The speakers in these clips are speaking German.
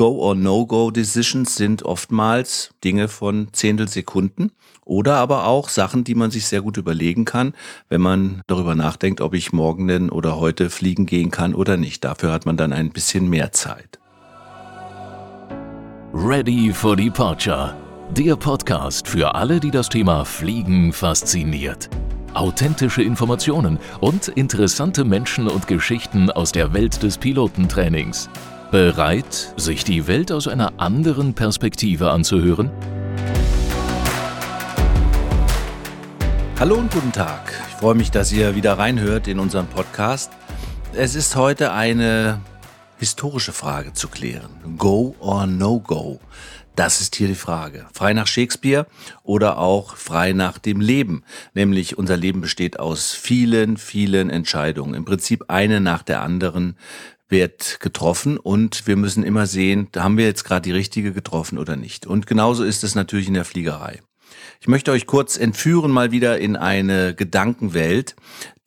Go- or No-Go-Decisions sind oftmals Dinge von Zehntelsekunden oder aber auch Sachen, die man sich sehr gut überlegen kann, wenn man darüber nachdenkt, ob ich morgen denn oder heute fliegen gehen kann oder nicht. Dafür hat man dann ein bisschen mehr Zeit. Ready for Departure. Der Podcast für alle, die das Thema Fliegen fasziniert. Authentische Informationen und interessante Menschen und Geschichten aus der Welt des Pilotentrainings. Bereit, sich die Welt aus einer anderen Perspektive anzuhören? Hallo und guten Tag. Ich freue mich, dass ihr wieder reinhört in unseren Podcast. Es ist heute eine historische Frage zu klären. Go or no go? Das ist hier die Frage. Frei nach Shakespeare oder auch frei nach dem Leben. Nämlich unser Leben besteht aus vielen, vielen Entscheidungen. Im Prinzip eine nach der anderen wird getroffen und wir müssen immer sehen, haben wir jetzt gerade die richtige getroffen oder nicht. Und genauso ist es natürlich in der Fliegerei. Ich möchte euch kurz entführen mal wieder in eine Gedankenwelt,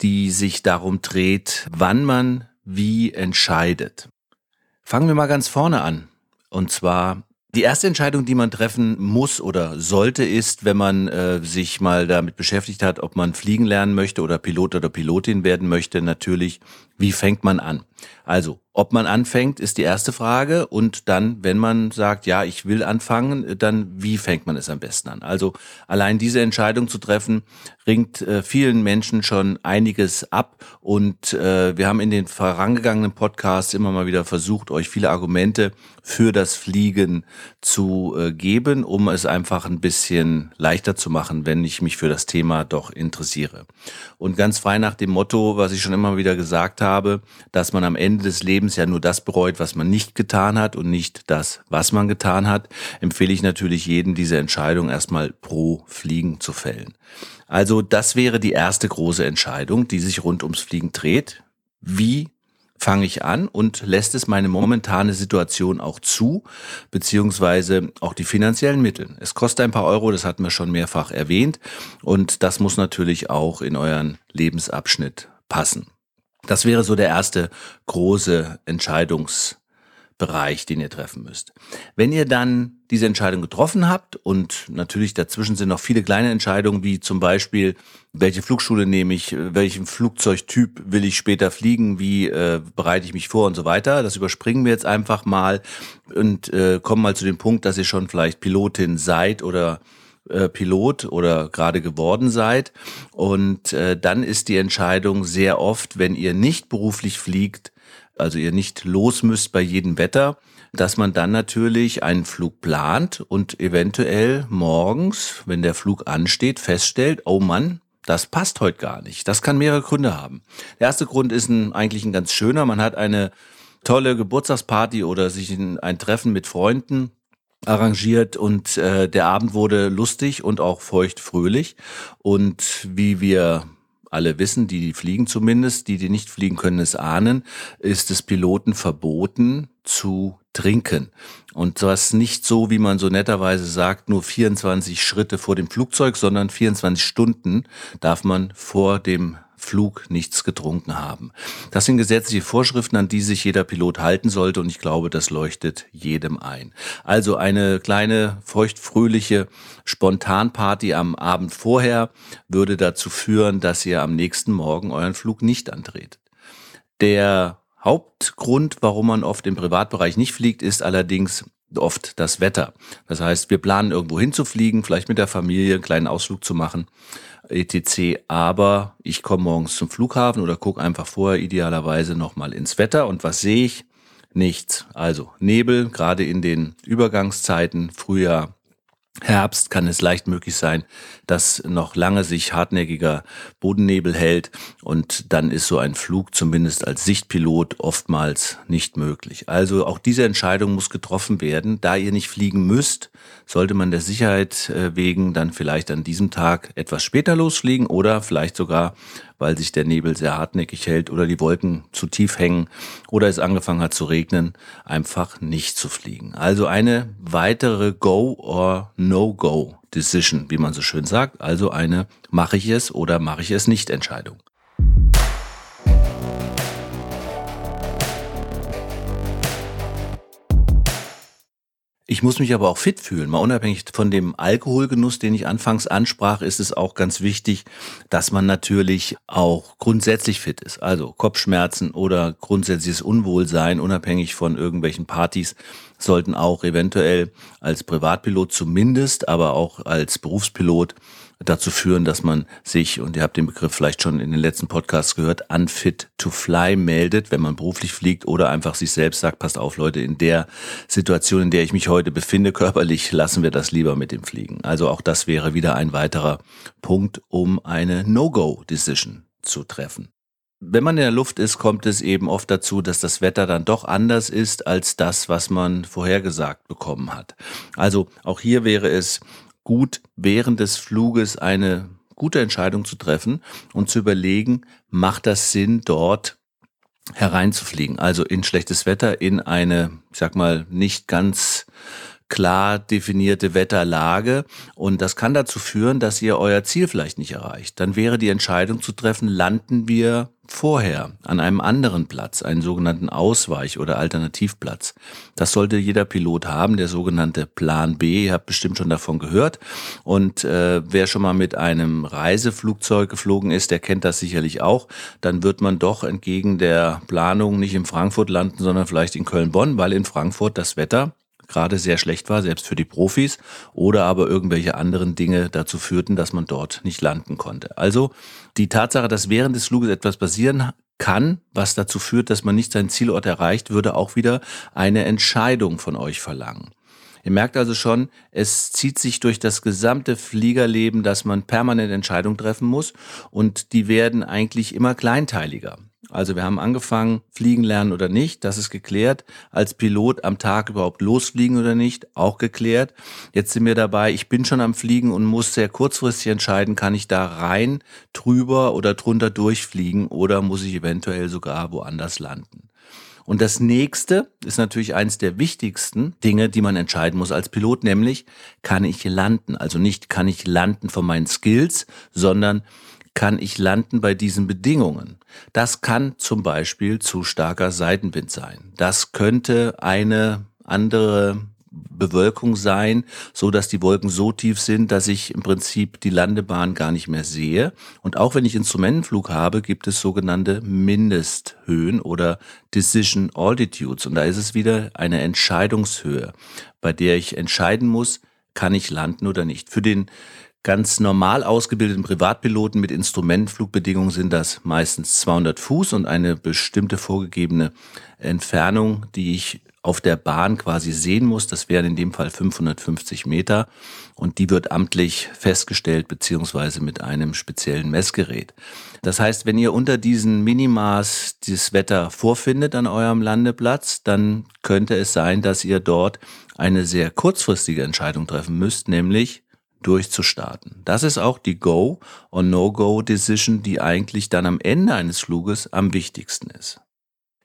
die sich darum dreht, wann man wie entscheidet. Fangen wir mal ganz vorne an. Und zwar die erste Entscheidung, die man treffen muss oder sollte, ist, wenn man äh, sich mal damit beschäftigt hat, ob man fliegen lernen möchte oder Pilot oder Pilotin werden möchte, natürlich, wie fängt man an? Also, ob man anfängt, ist die erste Frage. Und dann, wenn man sagt, ja, ich will anfangen, dann wie fängt man es am besten an? Also allein diese Entscheidung zu treffen, ringt äh, vielen Menschen schon einiges ab. Und äh, wir haben in den vorangegangenen Podcasts immer mal wieder versucht, euch viele Argumente für das Fliegen zu äh, geben, um es einfach ein bisschen leichter zu machen, wenn ich mich für das Thema doch interessiere. Und ganz frei nach dem Motto, was ich schon immer wieder gesagt habe, dass man am Ende des Lebens Lebens ja nur das bereut, was man nicht getan hat und nicht das, was man getan hat, empfehle ich natürlich jedem, diese Entscheidung erstmal pro Fliegen zu fällen. Also das wäre die erste große Entscheidung, die sich rund ums Fliegen dreht. Wie fange ich an und lässt es meine momentane Situation auch zu, beziehungsweise auch die finanziellen Mittel. Es kostet ein paar Euro, das hatten wir schon mehrfach erwähnt und das muss natürlich auch in euren Lebensabschnitt passen. Das wäre so der erste große Entscheidungsbereich, den ihr treffen müsst. Wenn ihr dann diese Entscheidung getroffen habt und natürlich dazwischen sind noch viele kleine Entscheidungen, wie zum Beispiel, welche Flugschule nehme ich, welchen Flugzeugtyp will ich später fliegen, wie äh, bereite ich mich vor und so weiter. Das überspringen wir jetzt einfach mal und äh, kommen mal zu dem Punkt, dass ihr schon vielleicht Pilotin seid oder äh, Pilot oder gerade geworden seid. Und äh, dann ist die Entscheidung sehr oft, wenn ihr nicht beruflich fliegt, also ihr nicht los müsst bei jedem Wetter, dass man dann natürlich einen Flug plant und eventuell morgens, wenn der Flug ansteht, feststellt, oh Mann, das passt heute gar nicht. Das kann mehrere Gründe haben. Der erste Grund ist ein, eigentlich ein ganz schöner. Man hat eine tolle Geburtstagsparty oder sich ein, ein Treffen mit Freunden arrangiert und äh, der Abend wurde lustig und auch feucht fröhlich und wie wir alle wissen, die fliegen zumindest, die, die nicht fliegen können, es ahnen, ist es Piloten verboten zu trinken. Und das nicht so, wie man so netterweise sagt, nur 24 Schritte vor dem Flugzeug, sondern 24 Stunden darf man vor dem Flug nichts getrunken haben. Das sind gesetzliche Vorschriften, an die sich jeder Pilot halten sollte und ich glaube, das leuchtet jedem ein. Also eine kleine feuchtfröhliche Spontanparty am Abend vorher würde dazu führen, dass ihr am nächsten Morgen euren Flug nicht antretet. Der Hauptgrund, warum man oft im Privatbereich nicht fliegt, ist allerdings oft das Wetter. Das heißt, wir planen irgendwo hinzufliegen, vielleicht mit der Familie einen kleinen Ausflug zu machen etc. Aber ich komme morgens zum Flughafen oder gucke einfach vorher idealerweise nochmal ins Wetter und was sehe ich? Nichts. Also Nebel, gerade in den Übergangszeiten, Frühjahr, Herbst kann es leicht möglich sein, dass noch lange sich hartnäckiger Bodennebel hält und dann ist so ein Flug zumindest als Sichtpilot oftmals nicht möglich. Also auch diese Entscheidung muss getroffen werden. Da ihr nicht fliegen müsst, sollte man der Sicherheit äh, wegen dann vielleicht an diesem Tag etwas später losfliegen oder vielleicht sogar weil sich der Nebel sehr hartnäckig hält oder die Wolken zu tief hängen oder es angefangen hat zu regnen, einfach nicht zu fliegen. Also eine weitere Go or No-Go Decision, wie man so schön sagt. Also eine mache ich es oder mache ich es nicht Entscheidung. Ich muss mich aber auch fit fühlen. Mal unabhängig von dem Alkoholgenuss, den ich anfangs ansprach, ist es auch ganz wichtig, dass man natürlich auch grundsätzlich fit ist. Also Kopfschmerzen oder grundsätzliches Unwohlsein, unabhängig von irgendwelchen Partys, sollten auch eventuell als Privatpilot zumindest, aber auch als Berufspilot dazu führen, dass man sich, und ihr habt den Begriff vielleicht schon in den letzten Podcasts gehört, unfit to fly meldet, wenn man beruflich fliegt oder einfach sich selbst sagt, passt auf Leute, in der Situation, in der ich mich heute befinde, körperlich, lassen wir das lieber mit dem Fliegen. Also auch das wäre wieder ein weiterer Punkt, um eine No-Go-Decision zu treffen. Wenn man in der Luft ist, kommt es eben oft dazu, dass das Wetter dann doch anders ist als das, was man vorhergesagt bekommen hat. Also auch hier wäre es gut, während des Fluges eine gute Entscheidung zu treffen und zu überlegen, macht das Sinn, dort hereinzufliegen? Also in schlechtes Wetter, in eine, ich sag mal, nicht ganz klar definierte Wetterlage und das kann dazu führen, dass ihr euer Ziel vielleicht nicht erreicht. Dann wäre die Entscheidung zu treffen, landen wir vorher an einem anderen Platz, einen sogenannten Ausweich- oder Alternativplatz. Das sollte jeder Pilot haben, der sogenannte Plan B. Ihr habt bestimmt schon davon gehört. Und äh, wer schon mal mit einem Reiseflugzeug geflogen ist, der kennt das sicherlich auch. Dann wird man doch entgegen der Planung nicht in Frankfurt landen, sondern vielleicht in Köln-Bonn, weil in Frankfurt das Wetter gerade sehr schlecht war, selbst für die Profis, oder aber irgendwelche anderen Dinge dazu führten, dass man dort nicht landen konnte. Also die Tatsache, dass während des Fluges etwas passieren kann, was dazu führt, dass man nicht seinen Zielort erreicht, würde auch wieder eine Entscheidung von euch verlangen. Ihr merkt also schon, es zieht sich durch das gesamte Fliegerleben, dass man permanent Entscheidungen treffen muss und die werden eigentlich immer kleinteiliger. Also wir haben angefangen, fliegen lernen oder nicht, das ist geklärt. Als Pilot am Tag überhaupt losfliegen oder nicht, auch geklärt. Jetzt sind wir dabei, ich bin schon am Fliegen und muss sehr kurzfristig entscheiden, kann ich da rein, drüber oder drunter durchfliegen oder muss ich eventuell sogar woanders landen. Und das nächste ist natürlich eines der wichtigsten Dinge, die man entscheiden muss als Pilot, nämlich kann ich landen? Also nicht kann ich landen von meinen Skills, sondern kann ich landen bei diesen Bedingungen? Das kann zum Beispiel zu starker Seitenwind sein. Das könnte eine andere Bewölkung sein, so dass die Wolken so tief sind, dass ich im Prinzip die Landebahn gar nicht mehr sehe. Und auch wenn ich Instrumentenflug habe, gibt es sogenannte Mindesthöhen oder Decision Altitudes. Und da ist es wieder eine Entscheidungshöhe, bei der ich entscheiden muss, kann ich landen oder nicht. Für den ganz normal ausgebildeten Privatpiloten mit Instrumentenflugbedingungen sind das meistens 200 Fuß und eine bestimmte vorgegebene Entfernung, die ich auf der Bahn quasi sehen muss. Das wären in dem Fall 550 Meter und die wird amtlich festgestellt beziehungsweise mit einem speziellen Messgerät. Das heißt, wenn ihr unter diesen Minimas dieses Wetter vorfindet an eurem Landeplatz, dann könnte es sein, dass ihr dort eine sehr kurzfristige Entscheidung treffen müsst, nämlich durchzustarten. Das ist auch die Go- or No-Go-Decision, die eigentlich dann am Ende eines Fluges am wichtigsten ist.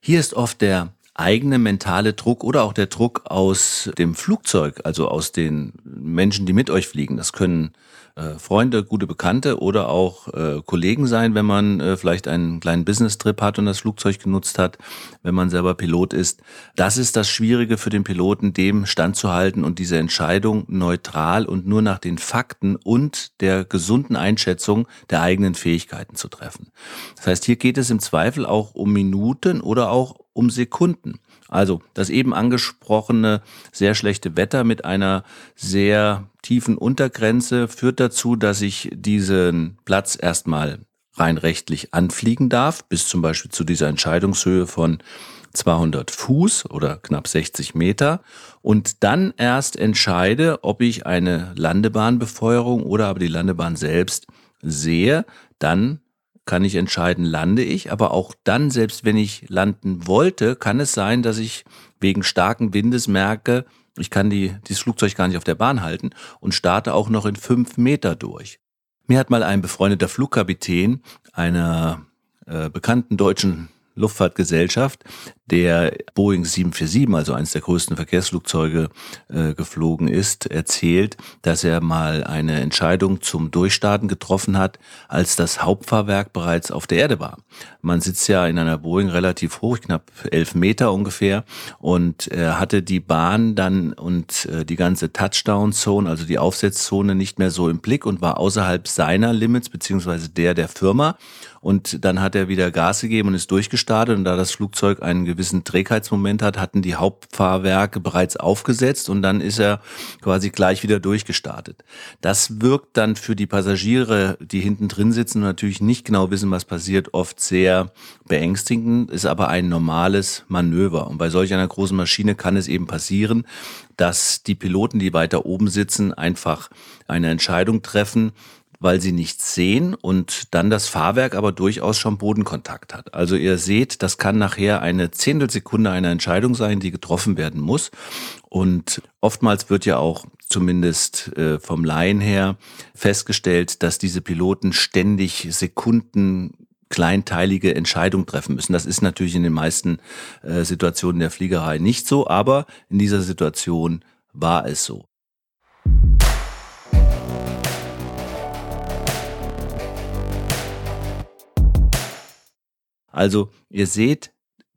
Hier ist oft der eigene mentale Druck oder auch der Druck aus dem Flugzeug, also aus den Menschen, die mit euch fliegen. Das können äh, Freunde, gute Bekannte oder auch äh, Kollegen sein, wenn man äh, vielleicht einen kleinen Business-Trip hat und das Flugzeug genutzt hat, wenn man selber Pilot ist. Das ist das Schwierige für den Piloten, dem standzuhalten und diese Entscheidung neutral und nur nach den Fakten und der gesunden Einschätzung der eigenen Fähigkeiten zu treffen. Das heißt, hier geht es im Zweifel auch um Minuten oder auch um Sekunden. Also das eben angesprochene sehr schlechte Wetter mit einer sehr tiefen Untergrenze führt dazu, dass ich diesen Platz erstmal rein rechtlich anfliegen darf, bis zum Beispiel zu dieser Entscheidungshöhe von 200 Fuß oder knapp 60 Meter und dann erst entscheide, ob ich eine Landebahnbefeuerung oder aber die Landebahn selbst sehe, dann kann ich entscheiden, lande ich, aber auch dann, selbst wenn ich landen wollte, kann es sein, dass ich wegen starken Windes merke, ich kann die, dieses Flugzeug gar nicht auf der Bahn halten und starte auch noch in fünf Meter durch. Mir hat mal ein befreundeter Flugkapitän einer äh, bekannten deutschen Luftfahrtgesellschaft der Boeing 747, also eines der größten Verkehrsflugzeuge, äh, geflogen ist, erzählt, dass er mal eine Entscheidung zum Durchstarten getroffen hat, als das Hauptfahrwerk bereits auf der Erde war. Man sitzt ja in einer Boeing relativ hoch, knapp elf Meter ungefähr, und er hatte die Bahn dann und äh, die ganze Touchdown-Zone, also die Aufsetzzone, nicht mehr so im Blick und war außerhalb seiner Limits beziehungsweise der der Firma und dann hat er wieder Gas gegeben und ist durchgestartet. Und da das Flugzeug einen gewissen Trägheitsmoment hat, hatten die Hauptfahrwerke bereits aufgesetzt und dann ist er quasi gleich wieder durchgestartet. Das wirkt dann für die Passagiere, die hinten drin sitzen und natürlich nicht genau wissen, was passiert, oft sehr beängstigend, ist aber ein normales Manöver. Und bei solch einer großen Maschine kann es eben passieren, dass die Piloten, die weiter oben sitzen, einfach eine Entscheidung treffen, weil sie nichts sehen und dann das Fahrwerk aber durchaus schon Bodenkontakt hat. Also ihr seht, das kann nachher eine Zehntelsekunde einer Entscheidung sein, die getroffen werden muss. Und oftmals wird ja auch zumindest äh, vom Laien her festgestellt, dass diese Piloten ständig Sekunden kleinteilige Entscheidungen treffen müssen. Das ist natürlich in den meisten äh, Situationen der Fliegerei nicht so, aber in dieser Situation war es so. Also ihr seht,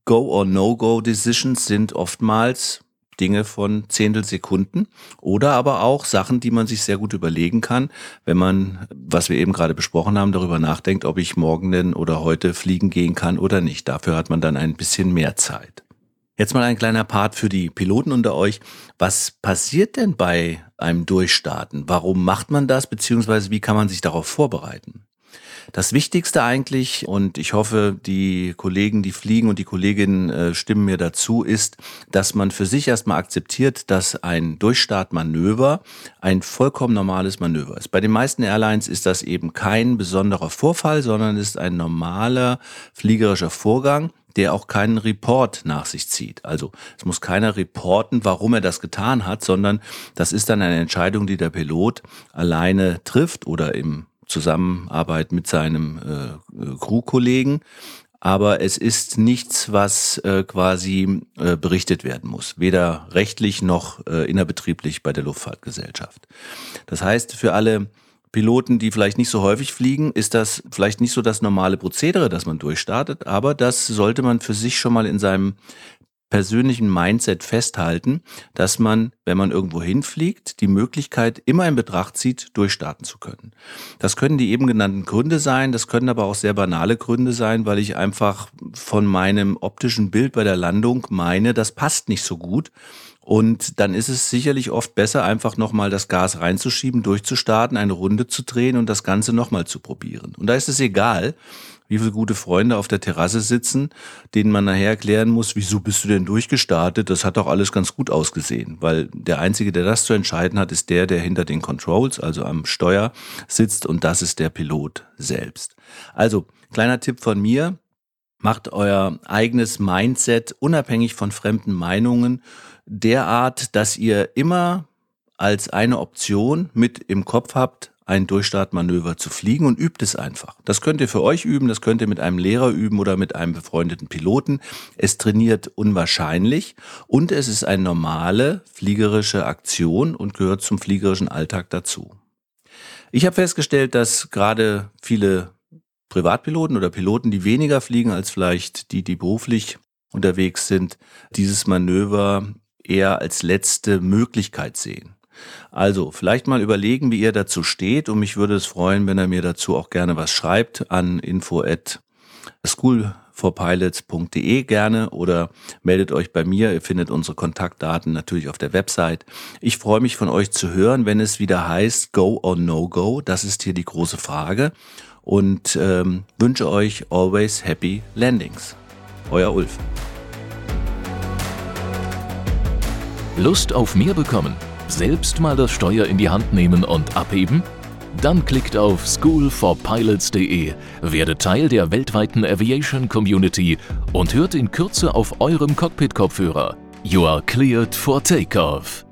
Go- or No-Go-Decisions sind oftmals Dinge von Zehntelsekunden oder aber auch Sachen, die man sich sehr gut überlegen kann, wenn man, was wir eben gerade besprochen haben, darüber nachdenkt, ob ich morgen denn oder heute fliegen gehen kann oder nicht. Dafür hat man dann ein bisschen mehr Zeit. Jetzt mal ein kleiner Part für die Piloten unter euch. Was passiert denn bei einem Durchstarten? Warum macht man das, beziehungsweise wie kann man sich darauf vorbereiten? Das Wichtigste eigentlich, und ich hoffe, die Kollegen, die fliegen und die Kolleginnen äh, stimmen mir dazu, ist, dass man für sich erstmal akzeptiert, dass ein Durchstartmanöver ein vollkommen normales Manöver ist. Bei den meisten Airlines ist das eben kein besonderer Vorfall, sondern ist ein normaler fliegerischer Vorgang der auch keinen Report nach sich zieht. Also es muss keiner reporten, warum er das getan hat, sondern das ist dann eine Entscheidung, die der Pilot alleine trifft oder im Zusammenarbeit mit seinem äh, Crewkollegen. Aber es ist nichts, was äh, quasi äh, berichtet werden muss, weder rechtlich noch äh, innerbetrieblich bei der Luftfahrtgesellschaft. Das heißt, für alle Piloten, die vielleicht nicht so häufig fliegen, ist das vielleicht nicht so das normale Prozedere, das man durchstartet, aber das sollte man für sich schon mal in seinem persönlichen Mindset festhalten, dass man, wenn man irgendwo hinfliegt, die Möglichkeit immer in Betracht zieht, durchstarten zu können. Das können die eben genannten Gründe sein, das können aber auch sehr banale Gründe sein, weil ich einfach von meinem optischen Bild bei der Landung meine, das passt nicht so gut. Und dann ist es sicherlich oft besser, einfach nochmal das Gas reinzuschieben, durchzustarten, eine Runde zu drehen und das Ganze nochmal zu probieren. Und da ist es egal, wie viele gute Freunde auf der Terrasse sitzen, denen man nachher erklären muss, wieso bist du denn durchgestartet? Das hat doch alles ganz gut ausgesehen, weil der Einzige, der das zu entscheiden hat, ist der, der hinter den Controls, also am Steuer sitzt und das ist der Pilot selbst. Also, kleiner Tipp von mir, macht euer eigenes Mindset unabhängig von fremden Meinungen derart, dass ihr immer als eine Option mit im Kopf habt, ein Durchstartmanöver zu fliegen und übt es einfach. Das könnt ihr für euch üben, das könnt ihr mit einem Lehrer üben oder mit einem befreundeten Piloten. Es trainiert unwahrscheinlich und es ist eine normale fliegerische Aktion und gehört zum fliegerischen Alltag dazu. Ich habe festgestellt, dass gerade viele Privatpiloten oder Piloten, die weniger fliegen als vielleicht die, die beruflich unterwegs sind, dieses Manöver eher als letzte Möglichkeit sehen. Also, vielleicht mal überlegen, wie ihr dazu steht und mich würde es freuen, wenn er mir dazu auch gerne was schreibt an info at schoolforpilots.de gerne oder meldet euch bei mir. Ihr findet unsere Kontaktdaten natürlich auf der Website. Ich freue mich von euch zu hören, wenn es wieder heißt Go or No Go. Das ist hier die große Frage und ähm, wünsche euch always happy landings. Euer Ulf. Lust auf mehr bekommen? Selbst mal das Steuer in die Hand nehmen und abheben? Dann klickt auf schoolforpilots.de, werdet Teil der weltweiten Aviation Community und hört in Kürze auf eurem Cockpit-Kopfhörer. You are cleared for takeoff.